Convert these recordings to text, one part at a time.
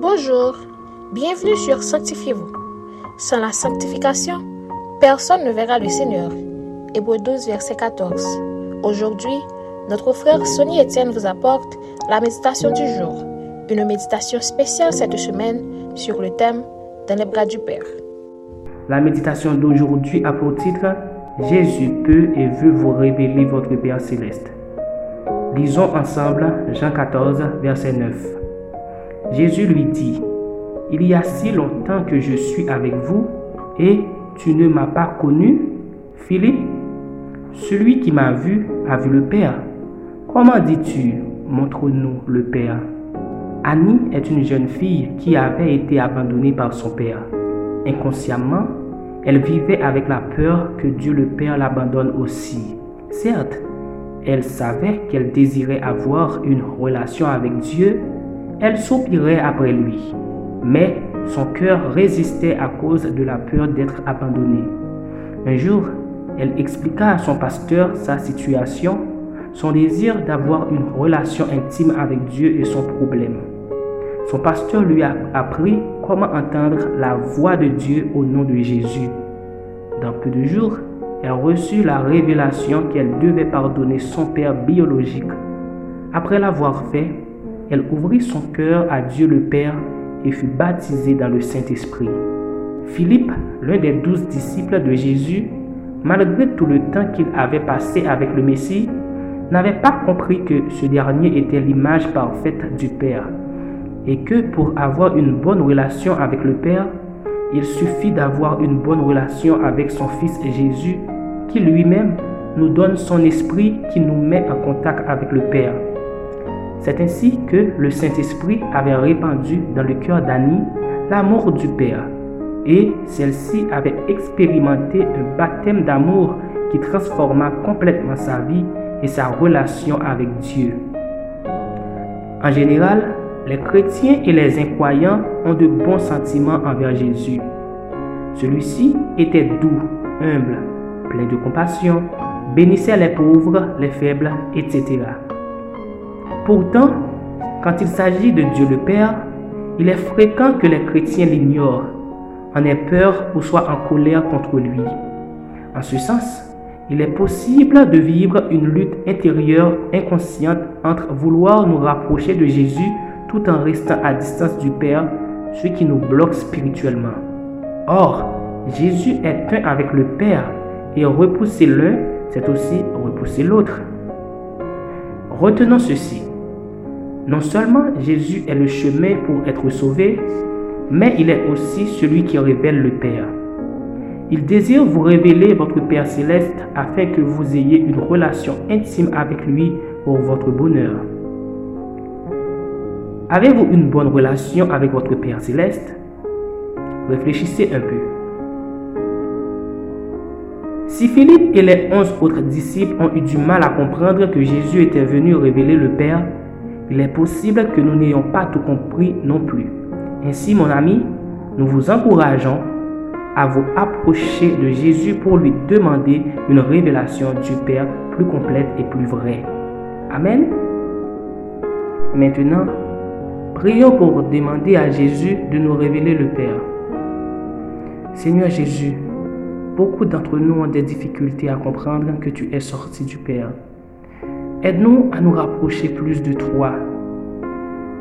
Bonjour, bienvenue sur Sanctifiez-vous. Sans la sanctification, personne ne verra le Seigneur. Hébreu 12, verset 14. Aujourd'hui, notre frère Sonny Etienne vous apporte la méditation du jour, une méditation spéciale cette semaine sur le thème Dans les bras du Père. La méditation d'aujourd'hui a pour titre Jésus peut et veut vous révéler votre Père céleste. Lisons ensemble Jean 14, verset 9. Jésus lui dit, Il y a si longtemps que je suis avec vous et tu ne m'as pas connu, Philippe Celui qui m'a vu a vu le Père. Comment dis-tu, montre-nous le Père Annie est une jeune fille qui avait été abandonnée par son père. Inconsciemment, elle vivait avec la peur que Dieu le Père l'abandonne aussi. Certes, elle savait qu'elle désirait avoir une relation avec Dieu, elle soupirait après lui, mais son cœur résistait à cause de la peur d'être abandonnée. Un jour, elle expliqua à son pasteur sa situation, son désir d'avoir une relation intime avec Dieu et son problème. Son pasteur lui a appris comment entendre la voix de Dieu au nom de Jésus. Dans peu de jours, elle reçut la révélation qu'elle devait pardonner son père biologique. Après l'avoir fait, elle ouvrit son cœur à Dieu le Père et fut baptisée dans le Saint-Esprit. Philippe, l'un des douze disciples de Jésus, malgré tout le temps qu'il avait passé avec le Messie, n'avait pas compris que ce dernier était l'image parfaite du Père et que pour avoir une bonne relation avec le Père, il suffit d'avoir une bonne relation avec son Fils Jésus qui lui-même nous donne son esprit qui nous met en contact avec le Père. C'est ainsi que le Saint-Esprit avait répandu dans le cœur d'Annie l'amour du Père, et celle-ci avait expérimenté un baptême d'amour qui transforma complètement sa vie et sa relation avec Dieu. En général, les chrétiens et les incroyants ont de bons sentiments envers Jésus. Celui-ci était doux, humble, plein de compassion, bénissait les pauvres, les faibles, etc. Pourtant, quand il s'agit de Dieu le Père, il est fréquent que les chrétiens l'ignorent, en aient peur ou soient en colère contre lui. En ce sens, il est possible de vivre une lutte intérieure inconsciente entre vouloir nous rapprocher de Jésus tout en restant à distance du Père, ce qui nous bloque spirituellement. Or, Jésus est un avec le Père et repousser l'un, c'est aussi repousser l'autre. Retenons ceci. Non seulement Jésus est le chemin pour être sauvé, mais il est aussi celui qui révèle le Père. Il désire vous révéler votre Père céleste afin que vous ayez une relation intime avec lui pour votre bonheur. Avez-vous une bonne relation avec votre Père céleste? Réfléchissez un peu. Si Philippe et les onze autres disciples ont eu du mal à comprendre que Jésus était venu révéler le Père, il est possible que nous n'ayons pas tout compris non plus. Ainsi, mon ami, nous vous encourageons à vous approcher de Jésus pour lui demander une révélation du Père plus complète et plus vraie. Amen. Maintenant, prions pour demander à Jésus de nous révéler le Père. Seigneur Jésus, beaucoup d'entre nous ont des difficultés à comprendre que tu es sorti du Père. Aide-nous à nous rapprocher plus de toi.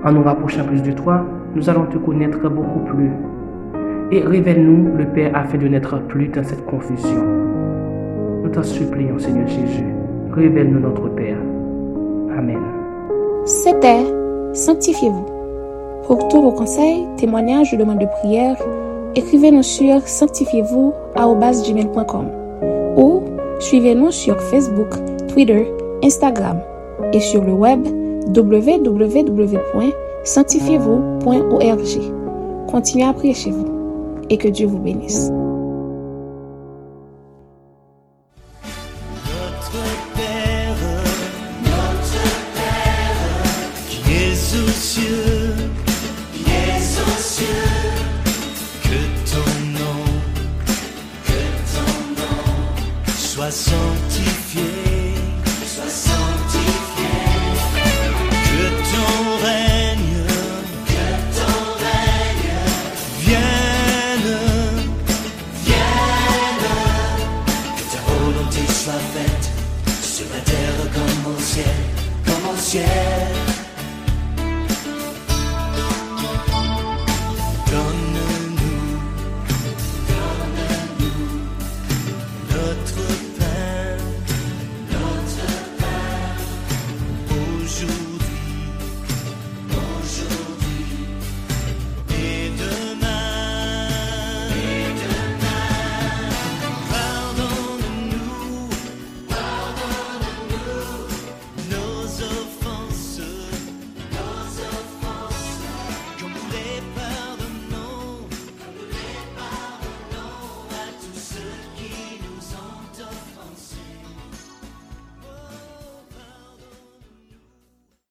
En nous rapprochant plus de toi, nous allons te connaître beaucoup plus. Et révèle-nous le Père afin de n'être plus dans cette confusion. Nous t'en supplions, Seigneur Jésus. Révèle-nous notre Père. Amen. C'était Sanctifiez-vous. Pour tous vos conseils, témoignages ou demandes de prière, écrivez-nous sur sanctifiez-vous.com ou suivez-nous sur Facebook, Twitter, Instagram et sur le web www.sanctifievo.org. Continuez à prier chez vous et que Dieu vous bénisse. Notre Père, notre Père, qui est aux cieux, qui est aux cieux, que ton nom, que ton nom soit sanctifié.